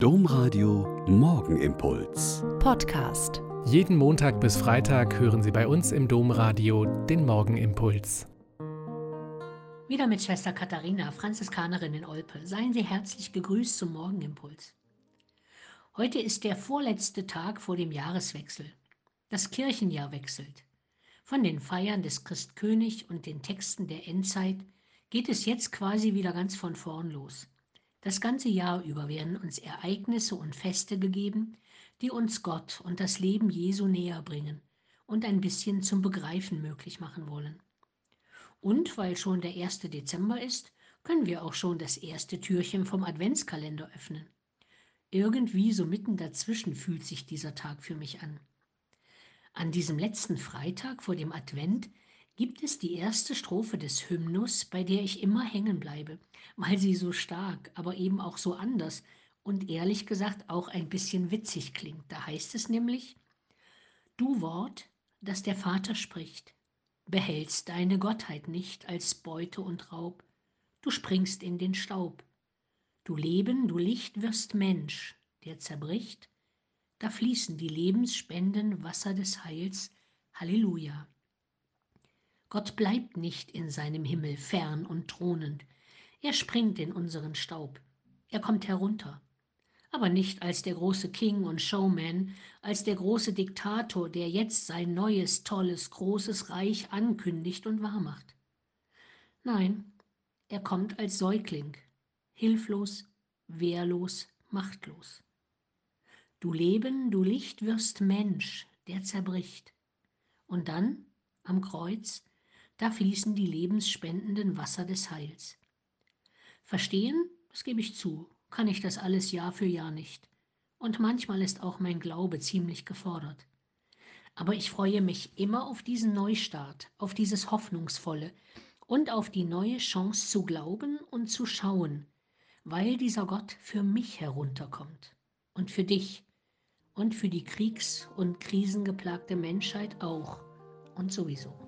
Domradio Morgenimpuls. Podcast. Jeden Montag bis Freitag hören Sie bei uns im Domradio den Morgenimpuls. Wieder mit Schwester Katharina, Franziskanerin in Olpe. Seien Sie herzlich gegrüßt zum Morgenimpuls. Heute ist der vorletzte Tag vor dem Jahreswechsel. Das Kirchenjahr wechselt. Von den Feiern des Christkönig und den Texten der Endzeit geht es jetzt quasi wieder ganz von vorn los. Das ganze Jahr über werden uns Ereignisse und Feste gegeben, die uns Gott und das Leben Jesu näher bringen und ein bisschen zum Begreifen möglich machen wollen. Und weil schon der 1. Dezember ist, können wir auch schon das erste Türchen vom Adventskalender öffnen. Irgendwie so mitten dazwischen fühlt sich dieser Tag für mich an. An diesem letzten Freitag vor dem Advent gibt es die erste Strophe des Hymnus, bei der ich immer hängen bleibe, weil sie so stark, aber eben auch so anders und ehrlich gesagt auch ein bisschen witzig klingt. Da heißt es nämlich, Du Wort, das der Vater spricht, behältst deine Gottheit nicht als Beute und Raub, du springst in den Staub. Du Leben, du Licht wirst Mensch, der zerbricht, da fließen die lebensspenden Wasser des Heils. Halleluja. Gott bleibt nicht in seinem Himmel fern und thronend. Er springt in unseren Staub. Er kommt herunter. Aber nicht als der große King und Showman, als der große Diktator, der jetzt sein neues, tolles, großes Reich ankündigt und wahrmacht. Nein, er kommt als Säugling, hilflos, wehrlos, machtlos. Du Leben, du Licht wirst Mensch, der zerbricht. Und dann, am Kreuz, da fließen die lebensspendenden Wasser des Heils. Verstehen, das gebe ich zu, kann ich das alles Jahr für Jahr nicht. Und manchmal ist auch mein Glaube ziemlich gefordert. Aber ich freue mich immer auf diesen Neustart, auf dieses Hoffnungsvolle und auf die neue Chance zu glauben und zu schauen, weil dieser Gott für mich herunterkommt und für dich und für die kriegs- und krisengeplagte Menschheit auch und sowieso.